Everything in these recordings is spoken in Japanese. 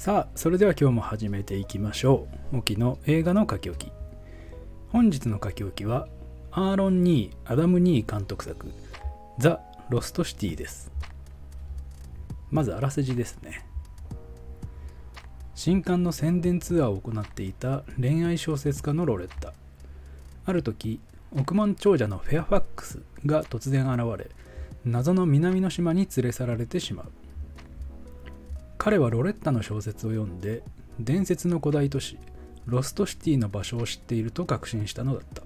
さあそれでは今日も始めていきましょう。沖の映画の書き置き。本日の書き置きはアーロン・ニーアダム・ニー監督作ザ・ロストシティです。まずあらすじですね。新刊の宣伝ツアーを行っていた恋愛小説家のロレッタ。ある時億万長者のフェアファックスが突然現れ謎の南の島に連れ去られてしまう。彼はロレッタの小説を読んで伝説の古代都市ロストシティの場所を知っていると確信したのだった。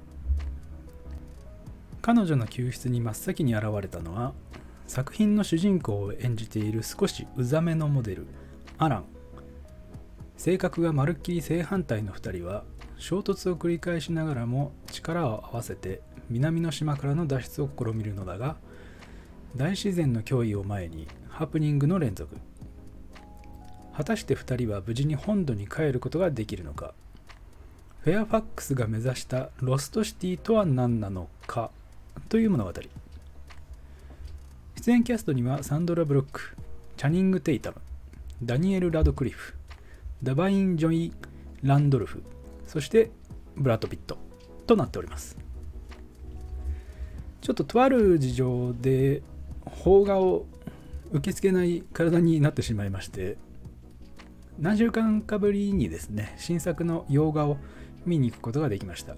彼女の救出に真っ先に現れたのは作品の主人公を演じている少しうざめのモデルアラン。性格がまるっきり正反対の2人は衝突を繰り返しながらも力を合わせて南の島からの脱出を試みるのだが大自然の脅威を前にハプニングの連続。果たして2人は無事に本土に帰ることができるのか？フェアファックスが目指したロストシティとは何なのか？という物語。出演キャストにはサンドラ・ブロックチャニング・テイタムダニエル・ラドクリフダバイン・ジョイ・ランドルフそしてブラッド・ピットとなっております。ちょっととある事情で邦画を受け付けない体になってしまいまして何週間かぶりにですね新作の洋画を見に行くことができました。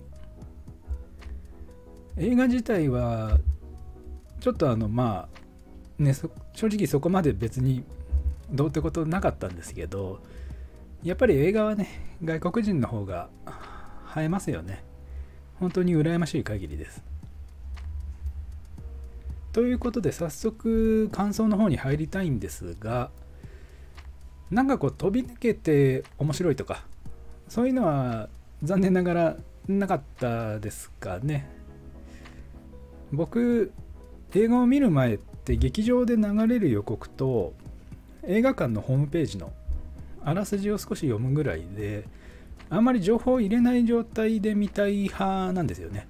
映画自体はちょっとあのまあね正直そこまで別にどうってことなかったんですけどやっぱり映画はね外国人の方が映えますよね。本当に羨ましい限りです。ということで早速感想の方に入りたいんですがなんかこう飛び抜けて面白いとかそういうのは残念ながらなかったですかね。僕映画を見る前って劇場で流れる予告と映画館のホームページのあらすじを少し読むぐらいであんまり情報を入れない状態で見たい派なんですよね。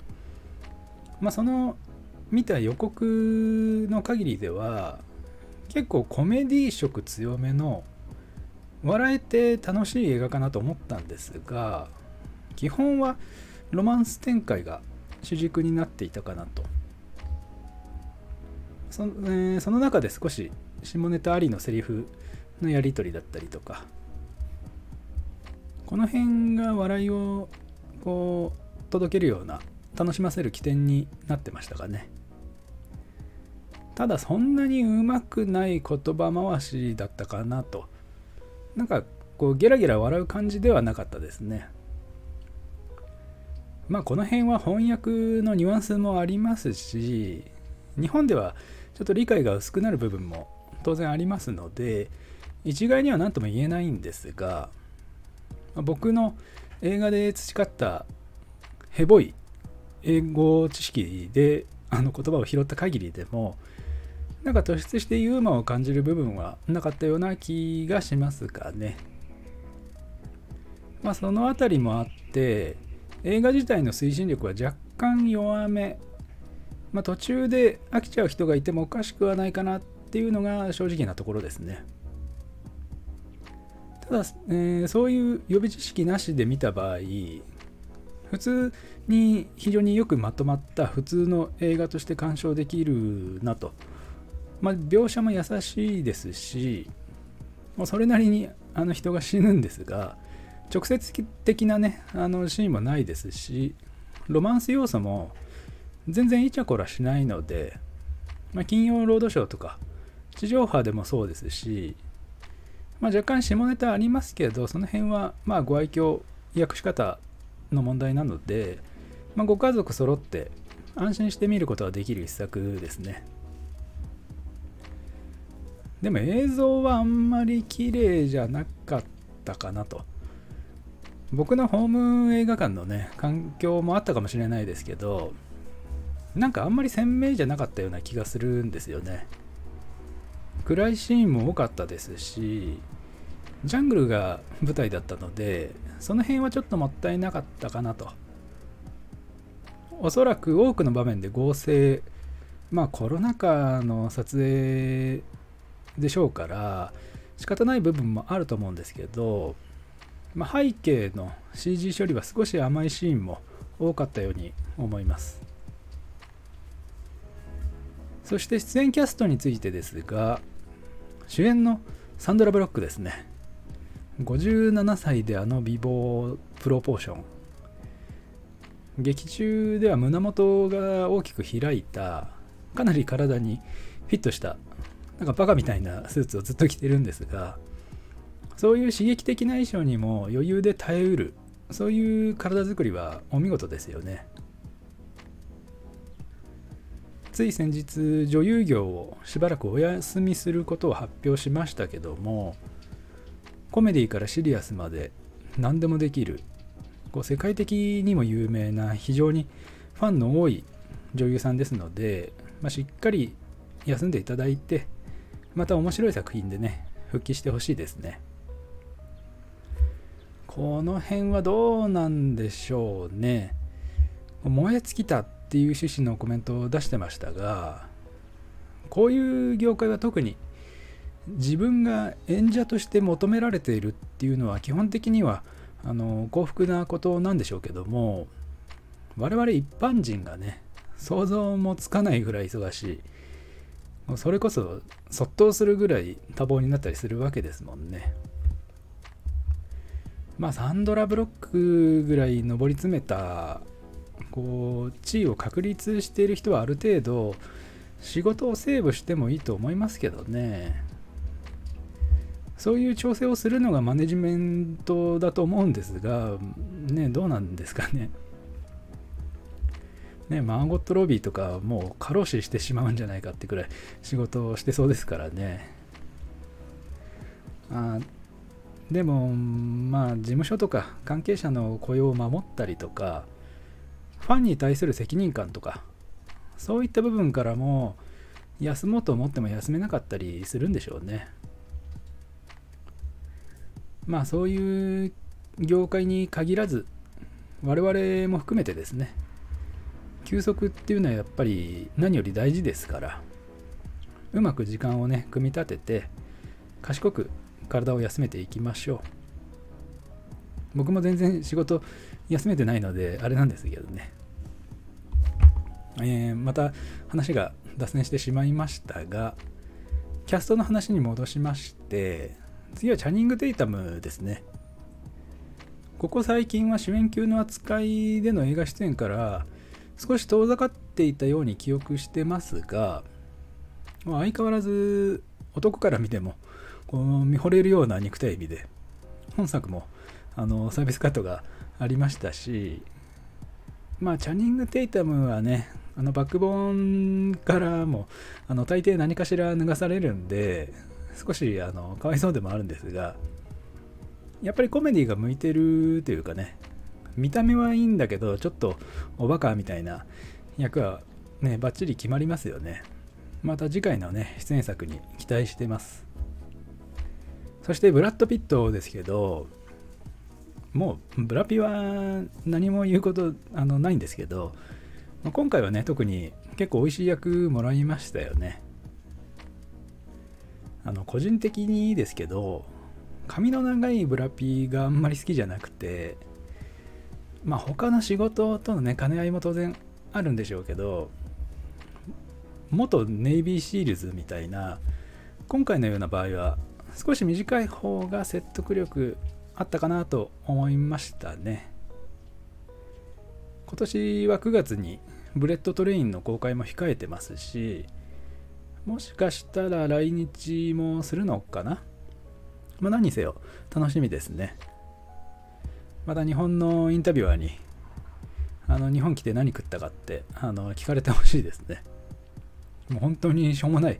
まあその見た予告の限りでは結構コメディ色強めの笑えて楽しい映画かなと思ったんですが基本はロマンス展開が主軸になっていたかなと。そ,、えー、その中で少し下ネタありのセリフのやり取りだったりとかこの辺が笑いをこう届けるような楽しませる起点になってましたかね。ただそんなにうまくない言葉回しだったかなと。なんかこうゲラゲラ笑う感じではなかったですね。まあこの辺は翻訳のニュアンスもありますし日本ではちょっと理解が薄くなる部分も当然ありますので一概には何とも言えないんですが僕の映画で培ったヘボい英語知識であの言葉を拾った限りでもなんか突出してユーモアを感じる部分はなかったような気がしますかね。まあその辺りもあって映画自体の推進力は若干弱め、まあ、途中で飽きちゃう人がいてもおかしくはないかなっていうのが正直なところですね。ただ、えー、そういう予備知識なしで見た場合普通に非常によくまとまった普通の映画として鑑賞できるなとまあ、描写も優しいですし、もうそれなりにあの人が死ぬんですが、直接的なね、あのシーンもないですし、ロマンス要素も全然イチャコラしないので、まあ、金曜ロードショーとか、地上波でもそうですし、まあ、若干下ネタありますけど、その辺はまあご愛嬌、訳し方の問題なので、まあ、ご家族揃って安心して見ることができる一作ですね。でも映像はあんまり綺麗じゃなかったかなと。僕のホーム映画館のね、環境もあったかもしれないですけど、なんかあんまり鮮明じゃなかったような気がするんですよね。暗いシーンも多かったですし、ジャングルが舞台だったので、その辺はちょっともったいなかったかなと。おそらく多くの場面で合成、まあコロナ禍の撮影でしょうから仕方ない部分もあると思うんですけど、まあ、背景の CG 処理は少し甘いシーンも多かったように思います。そして出演キャストについてですが主演のサンドラ・ブロックですね。57歳であの美貌プロポーション。劇中では胸元が大きく開いたかなり体にフィットしたなんかバカみたいなスーツをずっと着てるんですがそういう刺激的な衣装にも余裕で耐えうるそういう体作りはお見事ですよね。つい先日女優業をしばらくお休みすることを発表しましたけどもコメディからシリアスまで何でもできるこう世界的にも有名な非常にファンの多い女優さんですので、まあ、しっかり休んでいただいてまた面白い作品でね復帰してほしいですね。この辺はどうなんでしょうね。燃え尽きたっていう趣旨のコメントを出してましたがこういう業界は特に自分が演者として求められているっていうのは基本的にはあの幸福なことなんでしょうけども我々一般人がね想像もつかないぐらい忙しい。それこそそっとするぐらい多忙になったりするわけですもんねまあサンドラブロックぐらい上り詰めたこう地位を確立している人はある程度仕事をセーブしてもいいと思いますけどねそういう調整をするのがマネジメントだと思うんですが、ね、どうなんですかね。ね、マーゴット・ロビーとかもう過労死してしまうんじゃないかってくらい仕事をしてそうですからね。あでも、まあ、事務所とか関係者の雇用を守ったりとか、ファンに対する責任感とか、そういった部分からも、休もうと思っても休めなかったりするんでしょうね。まあそういう業界に限らず我々も含めてですね休息っていうのはやっぱり何より大事ですからうまく時間をね組み立てて賢く体を休めていきましょう僕も全然仕事休めてないのであれなんですけどね、えー、また話が脱線してしまいましたがキャストの話に戻しまして次はチャニング・テイタムですね。ここ最近は主演級の扱いでの映画出演から少し遠ざかっていたように記憶してますが、ま相変わらず男から見てもこの見惚れるような肉体美で本作もあのサービスカットがありましたしまあチャニング・テイタムはねあのバックボーンからもあの大抵何かしら脱がされるんで少しあのかわいそうでもあるんですがやっぱりコメディが向いてるというかね見た目はいいんだけどちょっとおバカみたいな役はねバッチリ決まりますよね。また次回のね出演作に期待してます。そしてブラッド・ピットですけどもうブラピは何も言うことあのないんですけど今回はね特に結構美味しい役もらいましたよね。あの個人的にですけど髪の長いブラピがあんまり好きじゃなくてまあ他の仕事とのね兼ね合いも当然あるんでしょうけど元ネイビーシールズみたいな今回のような場合は少し短い方が説得力あったかなと思いましたね今年は9月にブレッドトレインの公開も控えてますしもしかしたら来日もするのかなまあ何にせよ楽しみですね。また日本のインタビュアーにあの日本来て何食ったかってあの聞かれてほしいですね。もう本当にしょうもない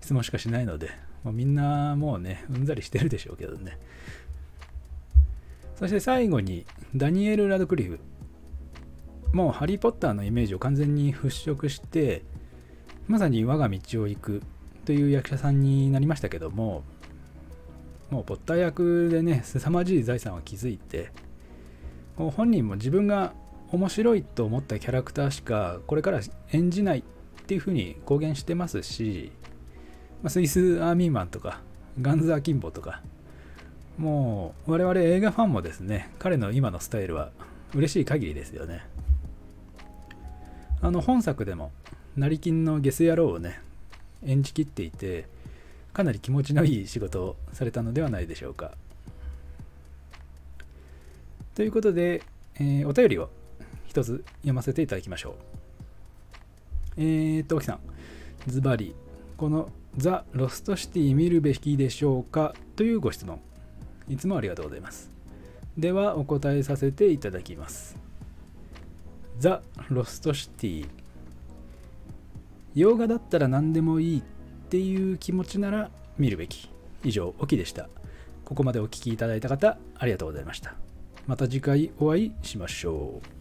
質問しかしないので、もうみんなもうね、うんざりしてるでしょうけどね。そして最後にダニエル・ラドクリフ。もうハリー・ポッターのイメージを完全に払拭して、まさに我が道を行くという役者さんになりましたけどももうポッター役でね凄まじい財産を築いて本人も自分が面白いと思ったキャラクターしかこれから演じないっていうふうに公言してますし、まあ、スイスアーミーマンとかガンズ・アキンボとかもう我々映画ファンもですね彼の今のスタイルは嬉しい限りですよね。あの本作でも成金のゲス野郎をね演じきっていてかなり気持ちのいい仕事をされたのではないでしょうか。ということで、えー、お便りを一つ読ませていただきましょう。えーと、沖さん。ズバリ。このザ・ロストシティ見るべきでしょうか？というご質問。いつもありがとうございます。ではお答えさせていただきます。ザ・ロストシティ。洋画だったら何でもいいっていう気持ちなら見るべき。以上オキでした。ここまでお聴きいただいた方ありがとうございました。また次回お会いしましょう。